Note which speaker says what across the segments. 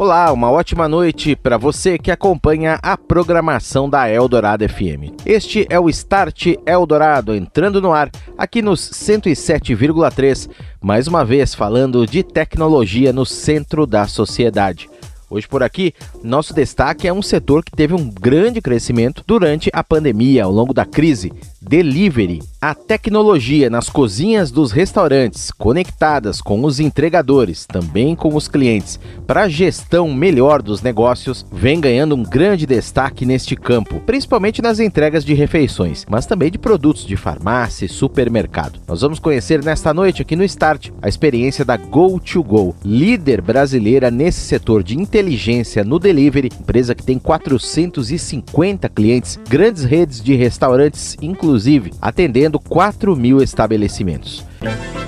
Speaker 1: Olá, uma ótima noite para você que acompanha a programação da Eldorado FM. Este é o Start Eldorado entrando no ar aqui nos 107,3, mais uma vez falando de tecnologia no centro da sociedade. Hoje por aqui, nosso destaque é um setor que teve um grande crescimento durante a pandemia, ao longo da crise, delivery. A tecnologia nas cozinhas dos restaurantes, conectadas com os entregadores, também com os clientes, para a gestão melhor dos negócios, vem ganhando um grande destaque neste campo, principalmente nas entregas de refeições, mas também de produtos de farmácia e supermercado. Nós vamos conhecer nesta noite aqui no Start a experiência da Go2Go, líder brasileira nesse setor de inteligência no delivery, empresa que tem 450 clientes, grandes redes de restaurantes, inclusive atendendo 4 mil estabelecimentos.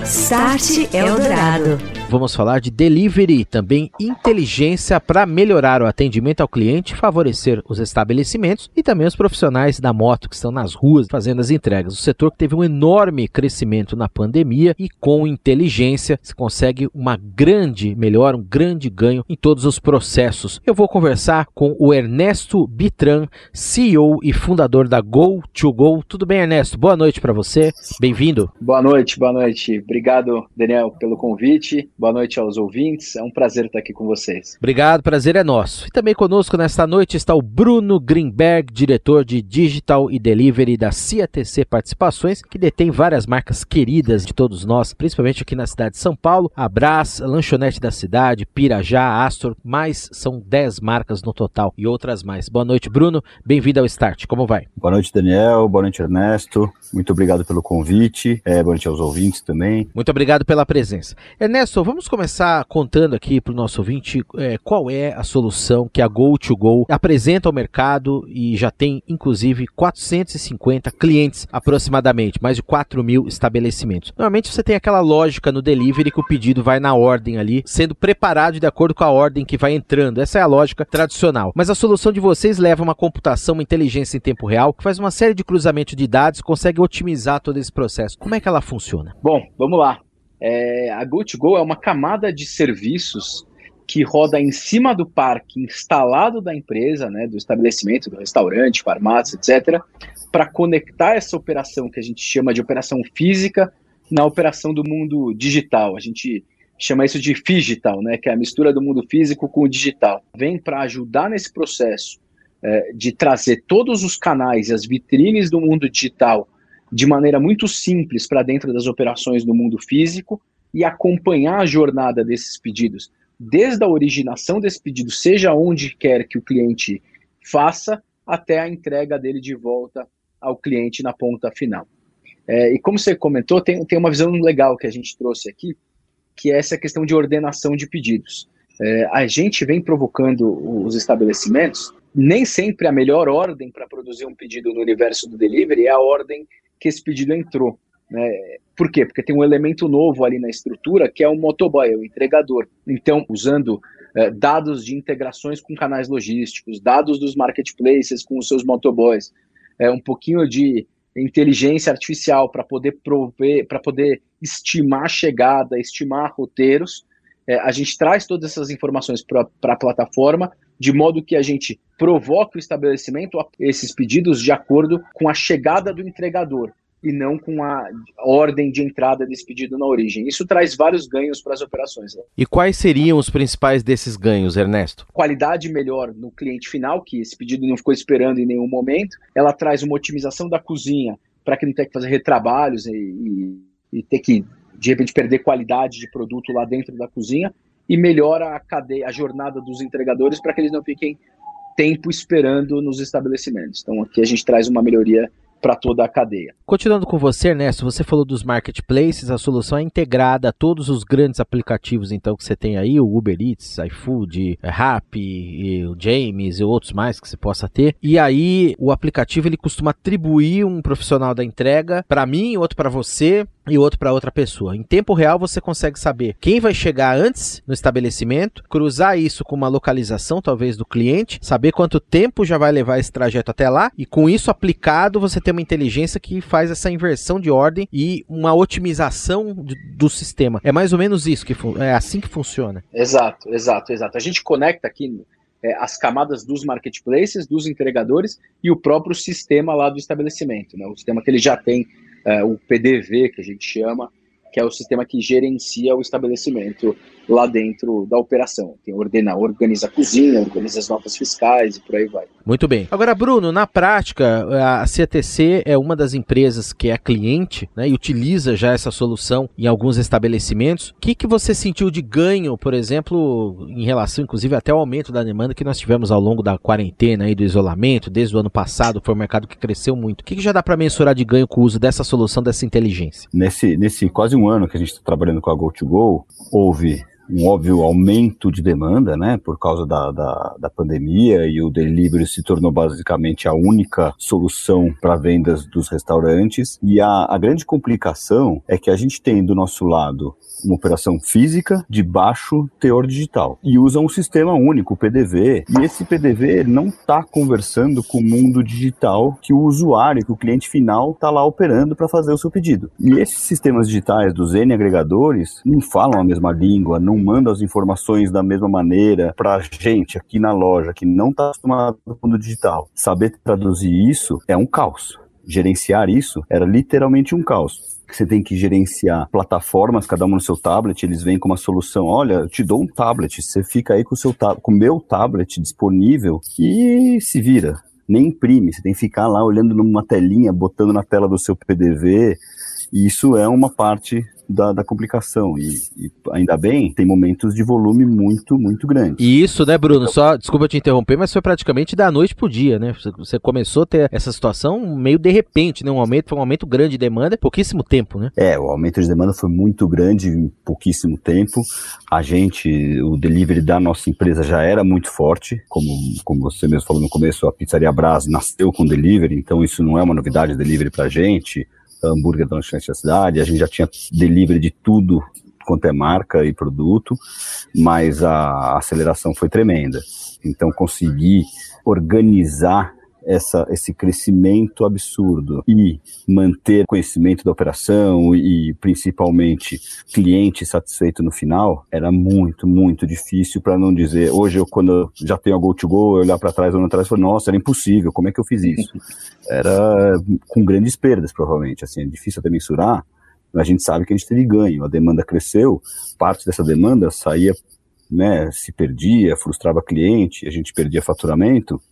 Speaker 2: Start Eldorado.
Speaker 1: Vamos falar de delivery, também inteligência para melhorar o atendimento ao cliente, favorecer os estabelecimentos e também os profissionais da moto que estão nas ruas fazendo as entregas. O setor que teve um enorme crescimento na pandemia e com inteligência se consegue uma grande melhora, um grande ganho em todos os processos. Eu vou conversar com o Ernesto Bitran, CEO e fundador da Go2Go. Tudo bem, Ernesto? Boa noite para você. Bem-vindo.
Speaker 3: Boa noite, boa noite. Obrigado, Daniel, pelo convite. Boa noite aos ouvintes. É um prazer estar aqui com vocês.
Speaker 1: Obrigado, prazer é nosso. E também conosco nesta noite está o Bruno Greenberg, diretor de Digital e Delivery da CATC Participações, que detém várias marcas queridas de todos nós, principalmente aqui na cidade de São Paulo, Abras, Lanchonete da Cidade, Pirajá, Astor, mais são 10 marcas no total e outras mais. Boa noite, Bruno. Bem-vindo ao Start. Como vai?
Speaker 4: Boa noite, Daniel. Boa noite, Ernesto. Muito obrigado pelo convite. É, boa noite aos ouvintes também.
Speaker 1: Muito obrigado pela presença. Ernesto, vamos começar contando aqui para o nosso ouvinte é, qual é a solução que a Go2Go apresenta ao mercado e já tem, inclusive, 450 clientes aproximadamente, mais de 4 mil estabelecimentos. Normalmente você tem aquela lógica no delivery que o pedido vai na ordem ali, sendo preparado de acordo com a ordem que vai entrando. Essa é a lógica tradicional. Mas a solução de vocês leva uma computação, uma inteligência em tempo real, que faz uma série de cruzamentos de dados, consegue otimizar todo esse processo. Como é que ela funciona?
Speaker 3: Bom, vamos lá. É, a Go2Go é uma camada de serviços que roda em cima do parque instalado da empresa, né, do estabelecimento, do restaurante, farmácia, etc., para conectar essa operação que a gente chama de operação física na operação do mundo digital. A gente chama isso de digital, né, que é a mistura do mundo físico com o digital. Vem para ajudar nesse processo é, de trazer todos os canais e as vitrines do mundo digital de maneira muito simples para dentro das operações do mundo físico e acompanhar a jornada desses pedidos, desde a originação desse pedido, seja onde quer que o cliente faça, até a entrega dele de volta ao cliente na ponta final. É, e como você comentou, tem, tem uma visão legal que a gente trouxe aqui, que é essa questão de ordenação de pedidos. É, a gente vem provocando os estabelecimentos, nem sempre a melhor ordem para produzir um pedido no universo do delivery é a ordem que esse pedido entrou. Né? Por quê? Porque tem um elemento novo ali na estrutura que é o motoboy, o entregador. Então, usando é, dados de integrações com canais logísticos, dados dos marketplaces com os seus motoboys, é, um pouquinho de inteligência artificial para poder prover, para poder estimar chegada, estimar roteiros. É, a gente traz todas essas informações para a plataforma, de modo que a gente provoca o estabelecimento a esses pedidos de acordo com a chegada do entregador e não com a ordem de entrada desse pedido na origem. Isso traz vários ganhos para as operações. Né?
Speaker 1: E quais seriam os principais desses ganhos, Ernesto?
Speaker 3: Qualidade melhor no cliente final, que esse pedido não ficou esperando em nenhum momento. Ela traz uma otimização da cozinha para que não tenha que fazer retrabalhos e, e, e ter que, de repente, perder qualidade de produto lá dentro da cozinha. E melhora a cadeia, a jornada dos entregadores para que eles não fiquem tempo esperando nos estabelecimentos. Então aqui a gente traz uma melhoria para toda a cadeia.
Speaker 1: Continuando com você, Ernesto, você falou dos marketplaces, a solução é integrada a todos os grandes aplicativos então que você tem aí, o Uber Eats, iFood, Rappi, o James e outros mais que você possa ter. E aí o aplicativo ele costuma atribuir um profissional da entrega para mim, outro para você, e outro para outra pessoa. Em tempo real você consegue saber quem vai chegar antes no estabelecimento, cruzar isso com uma localização talvez do cliente, saber quanto tempo já vai levar esse trajeto até lá e com isso aplicado você tem uma inteligência que faz essa inversão de ordem e uma otimização do, do sistema. É mais ou menos isso que é assim que funciona.
Speaker 3: Exato, exato, exato. A gente conecta aqui é, as camadas dos marketplaces, dos entregadores e o próprio sistema lá do estabelecimento, né? O sistema que ele já tem é, o PDV, que a gente chama, que é o sistema que gerencia o estabelecimento lá dentro da operação. Tem ordena, organiza a cozinha, organiza as notas fiscais e por aí vai.
Speaker 1: Muito bem. Agora, Bruno, na prática, a CTC é uma das empresas que é cliente né, e utiliza já essa solução em alguns estabelecimentos. O que, que você sentiu de ganho, por exemplo, em relação, inclusive, até ao aumento da demanda que nós tivemos ao longo da quarentena e do isolamento, desde o ano passado, foi um mercado que cresceu muito. O que, que já dá para mensurar de ganho com o uso dessa solução, dessa inteligência?
Speaker 4: Nesse, nesse quase um ano que a gente está trabalhando com a GoToGo, houve um óbvio aumento de demanda, né, por causa da, da, da, pandemia e o delivery se tornou basicamente a única solução para vendas dos restaurantes. E a, a grande complicação é que a gente tem do nosso lado uma operação física de baixo teor digital e usa um sistema único, o PDV. E esse PDV não está conversando com o mundo digital que o usuário, que o cliente final está lá operando para fazer o seu pedido. E esses sistemas digitais dos N agregadores não falam a mesma língua, não mandam as informações da mesma maneira para gente aqui na loja que não está acostumado com o mundo digital. Saber traduzir isso é um caos. Gerenciar isso era literalmente um caos você tem que gerenciar plataformas, cada uma no seu tablet, eles vêm com uma solução, olha, eu te dou um tablet, você fica aí com o seu com meu tablet disponível e se vira. Nem imprime, você tem que ficar lá olhando numa telinha, botando na tela do seu PDV, e isso é uma parte da, da complicação. E, e, ainda bem, tem momentos de volume muito, muito grande.
Speaker 1: E isso, né, Bruno? Só, desculpa te interromper, mas foi praticamente da noite pro dia, né? Você começou a ter essa situação meio de repente, né? Um aumento, foi um aumento grande de demanda, pouquíssimo tempo, né?
Speaker 4: É, o aumento de demanda foi muito grande em pouquíssimo tempo. A gente, o delivery da nossa empresa já era muito forte, como, como você mesmo falou no começo, a Pizzaria Brás nasceu com delivery, então isso não é uma novidade delivery pra gente hambúrguer lanchonete da cidade, a gente já tinha delivery de tudo quanto é marca e produto, mas a aceleração foi tremenda. Então consegui organizar essa, esse crescimento absurdo e manter conhecimento da operação e principalmente cliente satisfeito no final era muito, muito difícil para não dizer, hoje eu quando eu já tenho a Go2Go, eu olhar para trás, olhar atrás e falar, nossa, era impossível, como é que eu fiz isso? Era com grandes perdas, provavelmente, assim, é difícil até mensurar, a gente sabe que a gente teve ganho, a demanda cresceu, parte dessa demanda saía, né, se perdia, frustrava cliente, a gente perdia faturamento,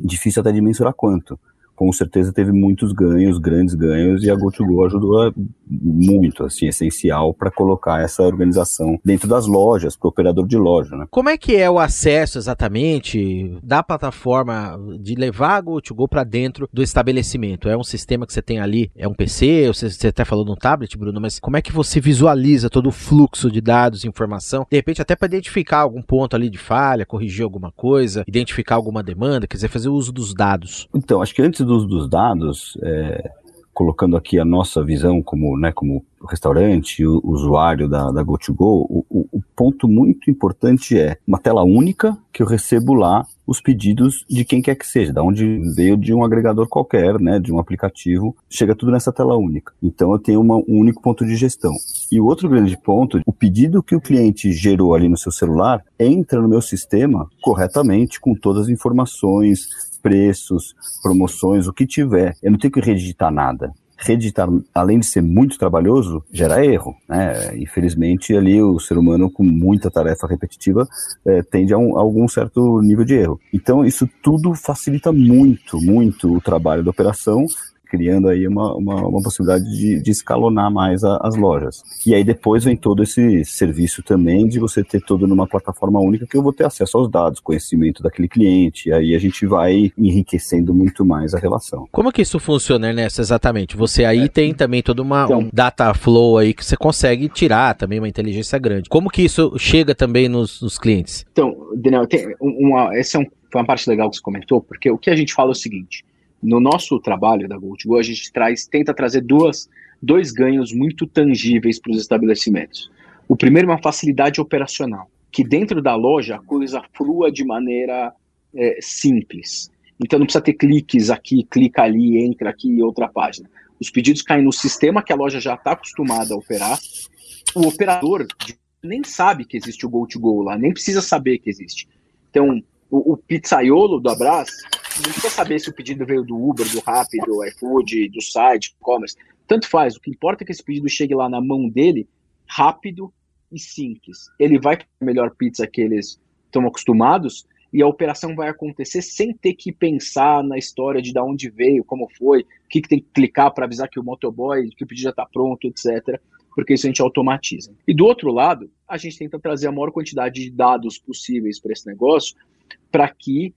Speaker 4: difícil até de mensurar quanto. Com certeza teve muitos ganhos, grandes ganhos, e a GoToGo ajudou muito, assim, essencial para colocar essa organização dentro das lojas, para o operador de loja. Né?
Speaker 1: Como é que é o acesso exatamente da plataforma de levar a GoToGo para dentro do estabelecimento? É um sistema que você tem ali, é um PC, você, você até falou no tablet, Bruno, mas como é que você visualiza todo o fluxo de dados, informação, de repente até para identificar algum ponto ali de falha, corrigir alguma coisa, identificar alguma demanda, quer dizer, fazer uso dos dados?
Speaker 4: Então, acho que antes do uso dos dados, é, colocando aqui a nossa visão como, né, como restaurante, o usuário da, da GoToGo, o, o, o ponto muito importante é uma tela única que eu recebo lá os pedidos de quem quer que seja, da onde veio de um agregador qualquer, né, de um aplicativo, chega tudo nessa tela única. Então eu tenho uma, um único ponto de gestão. E o outro grande ponto, o pedido que o cliente gerou ali no seu celular entra no meu sistema corretamente com todas as informações, preços, promoções, o que tiver. Eu não tenho que redigitar nada. Redigitar, além de ser muito trabalhoso, gera erro. Né? Infelizmente, ali o ser humano com muita tarefa repetitiva é, tende a, um, a algum certo nível de erro. Então, isso tudo facilita muito, muito o trabalho da operação criando aí uma, uma, uma possibilidade de, de, escalonar mais a, as lojas. E aí depois vem todo esse serviço também de você ter tudo numa plataforma única que eu vou ter acesso aos dados, conhecimento daquele cliente, e aí a gente vai enriquecendo muito mais a relação.
Speaker 1: Como que isso funciona, Ernesto, exatamente? Você aí é. tem também toda uma então, um data flow aí que você consegue tirar também uma inteligência grande. Como que isso chega também nos, nos clientes?
Speaker 3: Então, Daniel, tem uma, essa é um, foi uma parte legal que você comentou, porque o que a gente fala é o seguinte, no nosso trabalho da GoToGo, a gente traz, tenta trazer duas, dois ganhos muito tangíveis para os estabelecimentos. O primeiro é uma facilidade operacional, que dentro da loja a coisa flua de maneira é, simples. Então não precisa ter cliques aqui, clica ali, entra aqui e outra página. Os pedidos caem no sistema que a loja já está acostumada a operar. O operador nem sabe que existe o GoToGo lá, nem precisa saber que existe. Então, o, o pizzaiolo do Abras não precisa saber se o pedido veio do Uber, do Rappi, do iFood, do site, e-commerce. Tanto faz. O que importa é que esse pedido chegue lá na mão dele, rápido e simples. Ele vai ter a melhor pizza que eles estão acostumados e a operação vai acontecer sem ter que pensar na história de da onde veio, como foi, o que, que tem que clicar para avisar que o motoboy, que o pedido já está pronto, etc. Porque isso a gente automatiza. E do outro lado, a gente tenta trazer a maior quantidade de dados possíveis para esse negócio, para que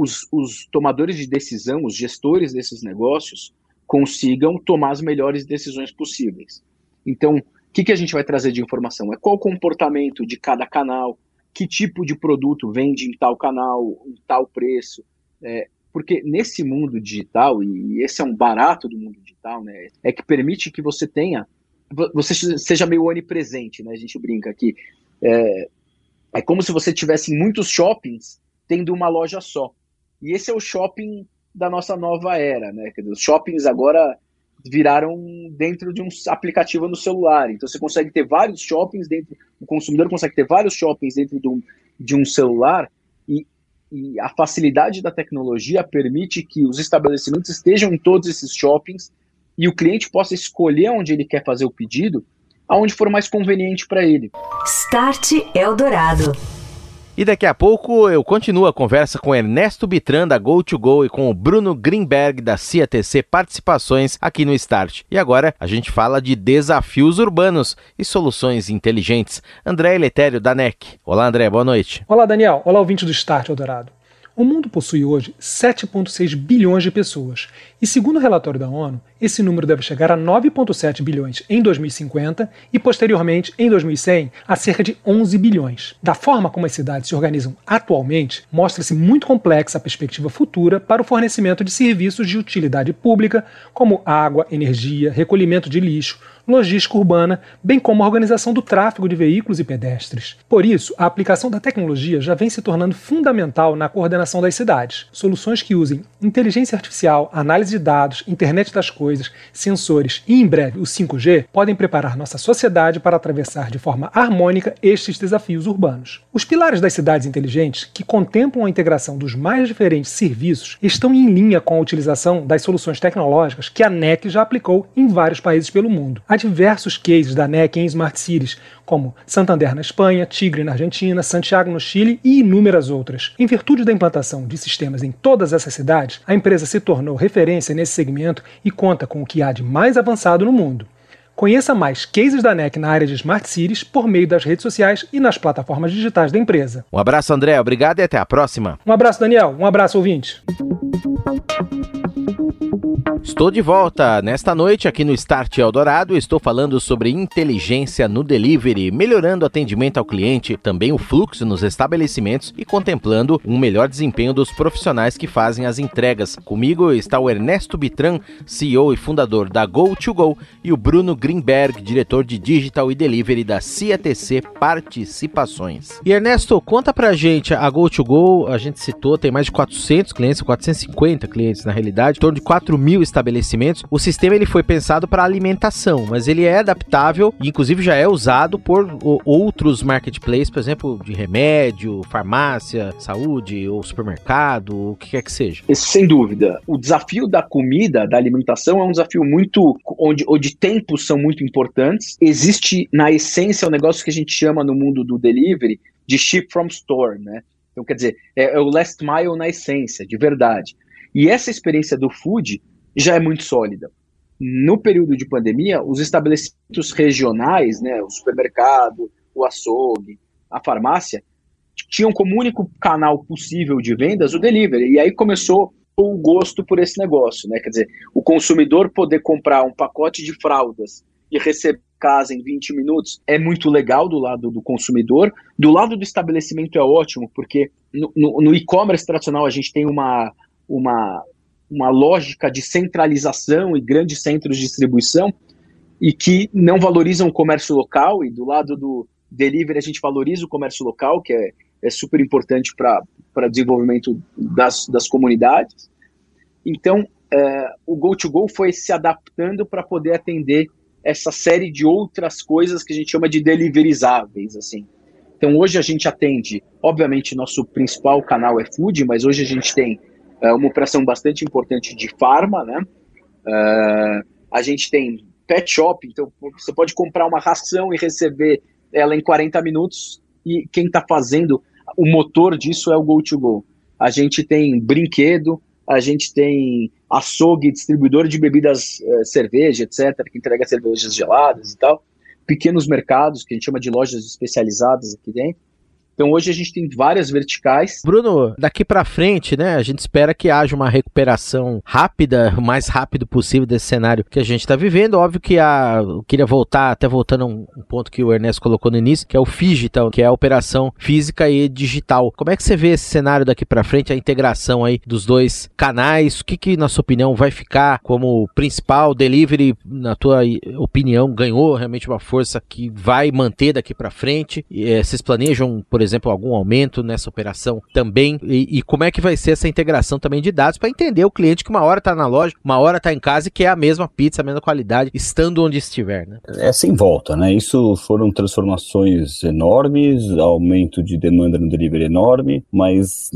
Speaker 3: os, os tomadores de decisão, os gestores desses negócios, consigam tomar as melhores decisões possíveis. Então, o que, que a gente vai trazer de informação? É qual o comportamento de cada canal, que tipo de produto vende em tal canal, em tal preço. É, porque nesse mundo digital, e esse é um barato do mundo digital, né, é que permite que você tenha, você seja meio onipresente, né, a gente brinca aqui. É, é como se você tivesse muitos shoppings tendo uma loja só. E esse é o shopping da nossa nova era, né? Dizer, os shoppings agora viraram dentro de um aplicativo no celular. Então você consegue ter vários shoppings dentro, o consumidor consegue ter vários shoppings dentro de um, de um celular e, e a facilidade da tecnologia permite que os estabelecimentos estejam em todos esses shoppings e o cliente possa escolher onde ele quer fazer o pedido, aonde for mais conveniente para ele.
Speaker 2: Start Eldorado.
Speaker 1: E daqui a pouco eu continuo a conversa com Ernesto Bitran da Go2Go e com o Bruno Greenberg da CATC Participações aqui no Start. E agora a gente fala de desafios urbanos e soluções inteligentes. André Letério da NEC. Olá André, boa noite.
Speaker 5: Olá Daniel, olá ouvinte do Start Eldorado. O mundo possui hoje 7,6 bilhões de pessoas, e segundo o relatório da ONU, esse número deve chegar a 9,7 bilhões em 2050 e, posteriormente, em 2100, a cerca de 11 bilhões. Da forma como as cidades se organizam atualmente, mostra-se muito complexa a perspectiva futura para o fornecimento de serviços de utilidade pública, como água, energia, recolhimento de lixo, logística urbana, bem como a organização do tráfego de veículos e pedestres. Por isso, a aplicação da tecnologia já vem se tornando fundamental na coordenação das cidades. Soluções que usem inteligência artificial, análise de dados, internet das coisas, sensores e, em breve, o 5G podem preparar nossa sociedade para atravessar de forma harmônica estes desafios urbanos. Os pilares das cidades inteligentes, que contemplam a integração dos mais diferentes serviços, estão em linha com a utilização das soluções tecnológicas que a NEC já aplicou em vários países pelo mundo. A diversos cases da NEC em Smart Cities, como Santander na Espanha, Tigre na Argentina, Santiago no Chile e inúmeras outras. Em virtude da implantação de sistemas em todas essas cidades, a empresa se tornou referência nesse segmento e conta com o que há de mais avançado no mundo. Conheça mais cases da NEC na área de Smart Cities por meio das redes sociais e nas plataformas digitais da empresa.
Speaker 1: Um abraço, André. Obrigado e até a próxima.
Speaker 5: Um abraço, Daniel. Um abraço, ouvinte.
Speaker 1: Estou de volta nesta noite aqui no Start Eldorado. Estou falando sobre inteligência no delivery, melhorando o atendimento ao cliente, também o fluxo nos estabelecimentos e contemplando um melhor desempenho dos profissionais que fazem as entregas. Comigo está o Ernesto Bitran, CEO e fundador da Go2Go, e o Bruno Greenberg, diretor de Digital e Delivery da CATC Participações. E Ernesto, conta pra gente, a Go2Go, a gente citou, tem mais de 400 clientes, 450 clientes na realidade, torno de 4 mil estabelecimentos. O sistema ele foi pensado para alimentação, mas ele é adaptável e inclusive já é usado por outros marketplaces, por exemplo, de remédio, farmácia, saúde ou supermercado, o que quer que seja.
Speaker 3: Sem dúvida. O desafio da comida, da alimentação é um desafio muito onde, onde tempos são muito importantes. Existe na essência um negócio que a gente chama no mundo do delivery de ship from store, né? Então, quer dizer, é, é o last mile na essência, de verdade. E essa experiência do food já é muito sólida. No período de pandemia, os estabelecimentos regionais, né, o supermercado, o açougue, a farmácia, tinham como único canal possível de vendas o delivery. E aí começou o gosto por esse negócio, né? Quer dizer, o consumidor poder comprar um pacote de fraldas e receber casa em 20 minutos é muito legal do lado do consumidor. Do lado do estabelecimento é ótimo, porque no, no, no e-commerce tradicional a gente tem uma, uma, uma lógica de centralização e grandes centros de distribuição e que não valorizam o comércio local, e do lado do delivery a gente valoriza o comércio local, que é, é super importante para o desenvolvimento das, das comunidades. Então, é, o Go2Go foi se adaptando para poder atender essa série de outras coisas que a gente chama de deliverizáveis, assim. Então hoje a gente atende, obviamente nosso principal canal é food, mas hoje a gente tem uh, uma operação bastante importante de farma, né? Uh, a gente tem pet shop, então você pode comprar uma ração e receber ela em 40 minutos e quem está fazendo o motor disso é o Go2Go. A gente tem brinquedo, a gente tem açougue, distribuidor de bebidas, uh, cerveja, etc., que entrega cervejas geladas e tal, pequenos mercados, que a gente chama de lojas especializadas aqui dentro, então hoje a gente tem várias verticais.
Speaker 1: Bruno, daqui para frente, né, a gente espera que haja uma recuperação rápida, o mais rápido possível desse cenário que a gente está vivendo. Óbvio que a, eu queria voltar, até voltando a um, ponto que o Ernesto colocou no início, que é o Figital, que é a operação física e digital. Como é que você vê esse cenário daqui para frente, a integração aí dos dois canais? O que, que na sua opinião vai ficar como principal delivery, na tua opinião, ganhou realmente uma força que vai manter daqui para frente? E, é, vocês planejam, por exemplo, exemplo, algum aumento nessa operação também? E, e como é que vai ser essa integração também de dados para entender o cliente que uma hora está na loja, uma hora está em casa e que é a mesma pizza, a mesma qualidade, estando onde estiver, né?
Speaker 4: É sem volta, né? Isso foram transformações enormes, aumento de demanda no delivery enorme, mas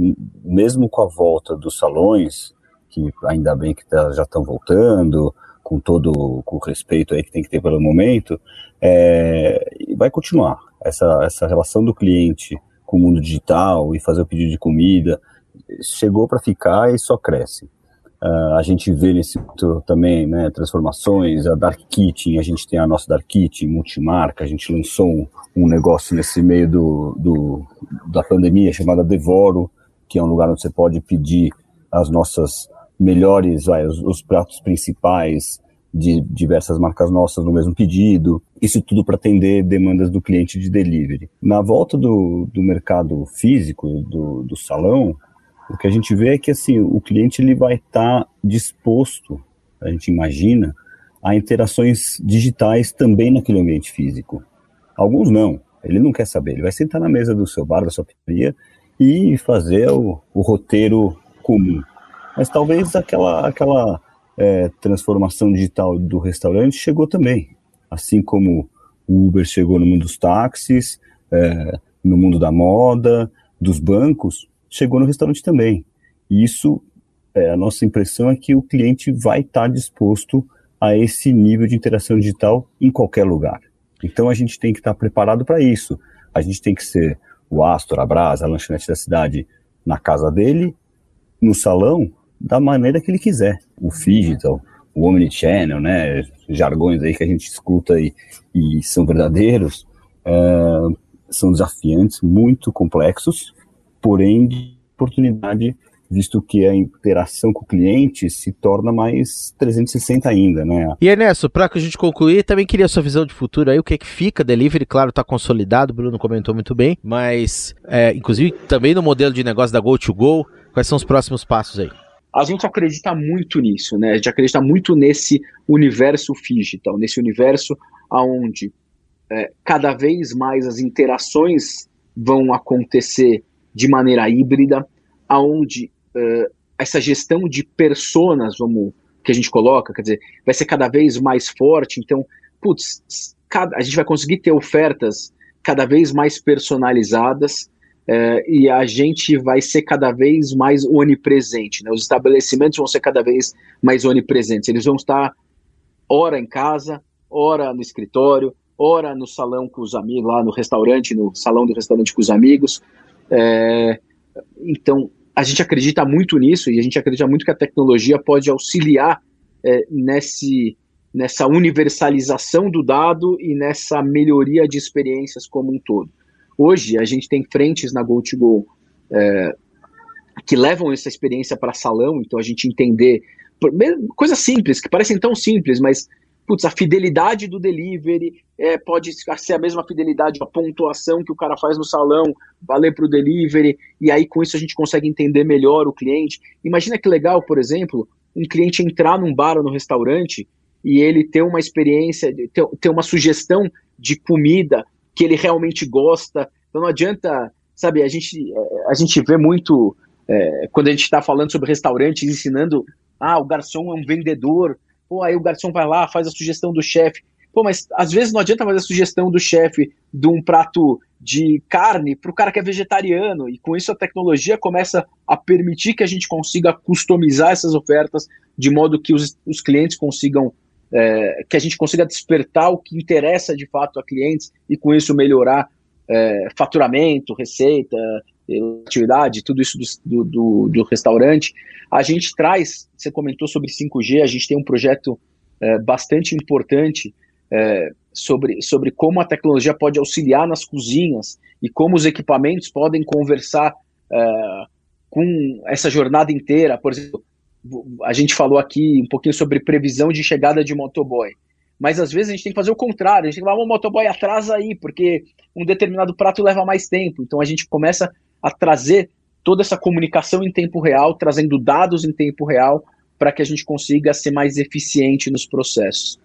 Speaker 4: mesmo com a volta dos salões, que ainda bem que tá, já estão voltando, com todo o respeito aí que tem que ter pelo momento, é, vai continuar essa, essa relação do cliente com o mundo digital e fazer o pedido de comida chegou para ficar e só cresce. Uh, a gente vê nesse também né, transformações, a Dark Kitchen, a gente tem a nossa Dark Kitchen multimarca, a gente lançou um, um negócio nesse meio do, do, da pandemia chamada Devoro, que é um lugar onde você pode pedir as nossas melhores, vai, os, os pratos principais, de diversas marcas nossas no mesmo pedido, isso tudo para atender demandas do cliente de delivery. Na volta do, do mercado físico, do, do salão, o que a gente vê é que assim, o cliente ele vai estar tá disposto, a gente imagina, a interações digitais também naquele ambiente físico. Alguns não, ele não quer saber, ele vai sentar na mesa do seu bar, da sua pizzeria e fazer o, o roteiro comum. Mas talvez aquela, aquela é, transformação digital do restaurante chegou também. Assim como o Uber chegou no mundo dos táxis, é, no mundo da moda, dos bancos, chegou no restaurante também. E isso, é, a nossa impressão é que o cliente vai estar disposto a esse nível de interação digital em qualquer lugar. Então a gente tem que estar preparado para isso. A gente tem que ser o Astor, a Brasa, a lanchonete da cidade na casa dele, no salão, da maneira que ele quiser. O digital, o omnichannel, né, jargões aí que a gente escuta e, e são verdadeiros, é, são desafiantes, muito complexos, porém de oportunidade, visto que a interação com o cliente se torna mais 360 ainda, né?
Speaker 1: E Ernesto, para que a gente concluir, também queria a sua visão de futuro aí, o que é que fica, delivery, claro, está consolidado, o Bruno comentou muito bem, mas é, inclusive também no modelo de negócio da Go2Go, quais são os próximos passos aí?
Speaker 3: A gente acredita muito nisso, né? A gente acredita muito nesse universo digital, nesse universo aonde é, cada vez mais as interações vão acontecer de maneira híbrida, aonde é, essa gestão de personas, vamos que a gente coloca, quer dizer, vai ser cada vez mais forte. Então, putz, cada, a gente vai conseguir ter ofertas cada vez mais personalizadas é, e a gente vai ser cada vez mais onipresente. Né? Os estabelecimentos vão ser cada vez mais onipresentes. Eles vão estar hora em casa, hora no escritório, hora no salão com os amigos, lá no restaurante, no salão do restaurante com os amigos. É, então, a gente acredita muito nisso e a gente acredita muito que a tecnologia pode auxiliar é, nesse, nessa universalização do dado e nessa melhoria de experiências como um todo. Hoje, a gente tem frentes na GoToGo é, que levam essa experiência para salão, então a gente entender coisas simples, que parecem tão simples, mas putz, a fidelidade do delivery é, pode ser a mesma fidelidade, a pontuação que o cara faz no salão, valer para o delivery, e aí com isso a gente consegue entender melhor o cliente. Imagina que legal, por exemplo, um cliente entrar num bar ou no restaurante e ele ter uma experiência, ter, ter uma sugestão de comida que ele realmente gosta. Então não adianta, sabe, a gente, é, a gente vê muito, é, quando a gente está falando sobre restaurantes, ensinando, ah, o garçom é um vendedor, Pô, aí o garçom vai lá, faz a sugestão do chefe. Pô, mas às vezes não adianta fazer a sugestão do chefe de um prato de carne para o cara que é vegetariano. E com isso a tecnologia começa a permitir que a gente consiga customizar essas ofertas de modo que os, os clientes consigam, é, que a gente consiga despertar o que interessa de fato a clientes e com isso melhorar é, faturamento, receita, atividade, tudo isso do, do, do, restaurante. A gente traz, você comentou sobre 5G, a gente tem um projeto é, bastante importante é, sobre, sobre como a tecnologia pode auxiliar nas cozinhas e como os equipamentos podem conversar é, com essa jornada inteira. Por exemplo, a gente falou aqui um pouquinho sobre previsão de chegada de motoboy. Mas às vezes a gente tem que fazer o contrário, a gente tem que falar, o motoboy atrás aí, porque um determinado prato leva mais tempo. Então a gente começa a trazer toda essa comunicação em tempo real, trazendo dados em tempo real, para que a gente consiga ser mais eficiente nos processos.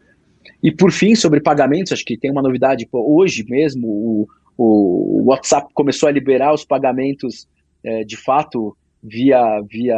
Speaker 3: E por fim, sobre pagamentos, acho que tem uma novidade. Hoje mesmo, o, o, WhatsApp começou a liberar os pagamentos é, de fato via, via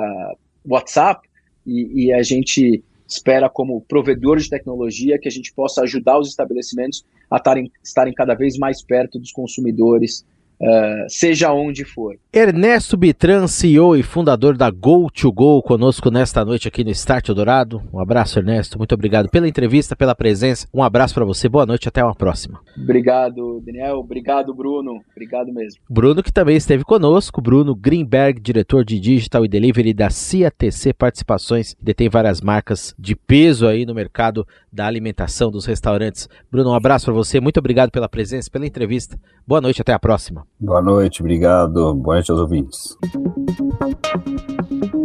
Speaker 3: WhatsApp, e, e a gente espera, como provedor de tecnologia, que a gente possa ajudar os estabelecimentos a tarem, estarem cada vez mais perto dos consumidores Uh, seja onde for.
Speaker 1: Ernesto Bitran, CEO e fundador da Go2Go, conosco nesta noite aqui no Start Eldorado. Um abraço, Ernesto. Muito obrigado pela entrevista, pela presença. Um abraço para você. Boa noite, até uma próxima.
Speaker 3: Obrigado, Daniel. Obrigado, Bruno. Obrigado mesmo.
Speaker 1: Bruno, que também esteve conosco. Bruno Greenberg, diretor de Digital e Delivery da CATC Participações, detém várias marcas de peso aí no mercado da alimentação dos restaurantes. Bruno, um abraço para você. Muito obrigado pela presença, pela entrevista. Boa noite, até a próxima.
Speaker 4: Boa noite, obrigado. Boa noite aos ouvintes.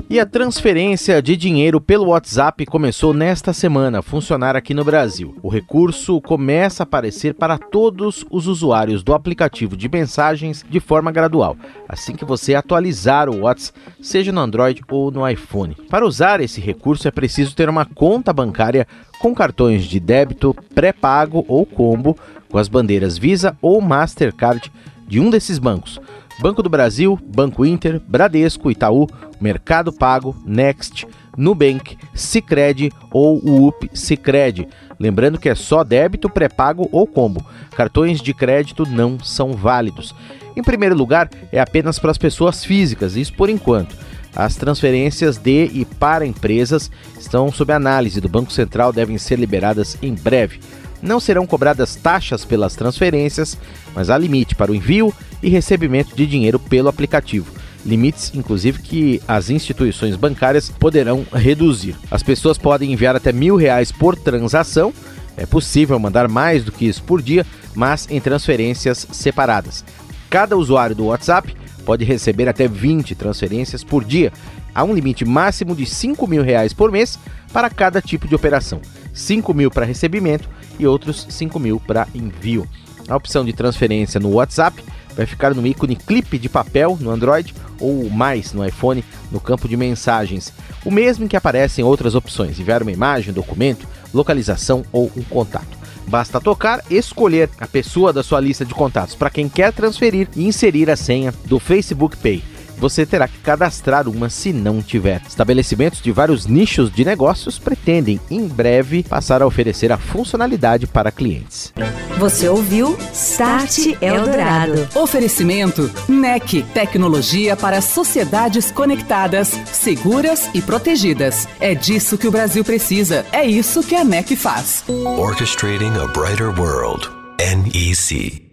Speaker 1: E a transferência de dinheiro pelo WhatsApp começou nesta semana a funcionar aqui no Brasil. O recurso começa a aparecer para todos os usuários do aplicativo de mensagens de forma gradual, assim que você atualizar o WhatsApp, seja no Android ou no iPhone. Para usar esse recurso é preciso ter uma conta bancária com cartões de débito pré-pago ou combo com as bandeiras Visa ou Mastercard de um desses bancos. Banco do Brasil, Banco Inter, Bradesco, Itaú, Mercado Pago, Next, Nubank, Sicredi ou o UP Sicredi. Lembrando que é só débito, pré-pago ou combo. Cartões de crédito não são válidos. Em primeiro lugar, é apenas para as pessoas físicas, isso por enquanto. As transferências de e para empresas estão sob análise do Banco Central, devem ser liberadas em breve. Não serão cobradas taxas pelas transferências, mas há limite para o envio e recebimento de dinheiro pelo aplicativo. Limites, inclusive, que as instituições bancárias poderão reduzir. As pessoas podem enviar até mil reais por transação. É possível mandar mais do que isso por dia, mas em transferências separadas. Cada usuário do WhatsApp pode receber até 20 transferências por dia. Há um limite máximo de 5 mil reais por mês para cada tipo de operação. 5 mil para recebimento e outros 5 mil para envio. A opção de transferência no WhatsApp vai ficar no ícone clipe de papel no Android ou mais no iPhone no campo de mensagens, o mesmo em que aparecem outras opções: enviar uma imagem, documento, localização ou um contato. Basta tocar, escolher a pessoa da sua lista de contatos para quem quer transferir e inserir a senha do Facebook Pay você terá que cadastrar uma se não tiver. Estabelecimentos de vários nichos de negócios pretendem, em breve, passar a oferecer a funcionalidade para clientes.
Speaker 2: Você ouviu Start Eldorado.
Speaker 6: Oferecimento NEC, tecnologia para sociedades conectadas, seguras e protegidas. É disso que o Brasil precisa. É isso que a NEC faz.
Speaker 7: Orchestrating a brighter world. NEC.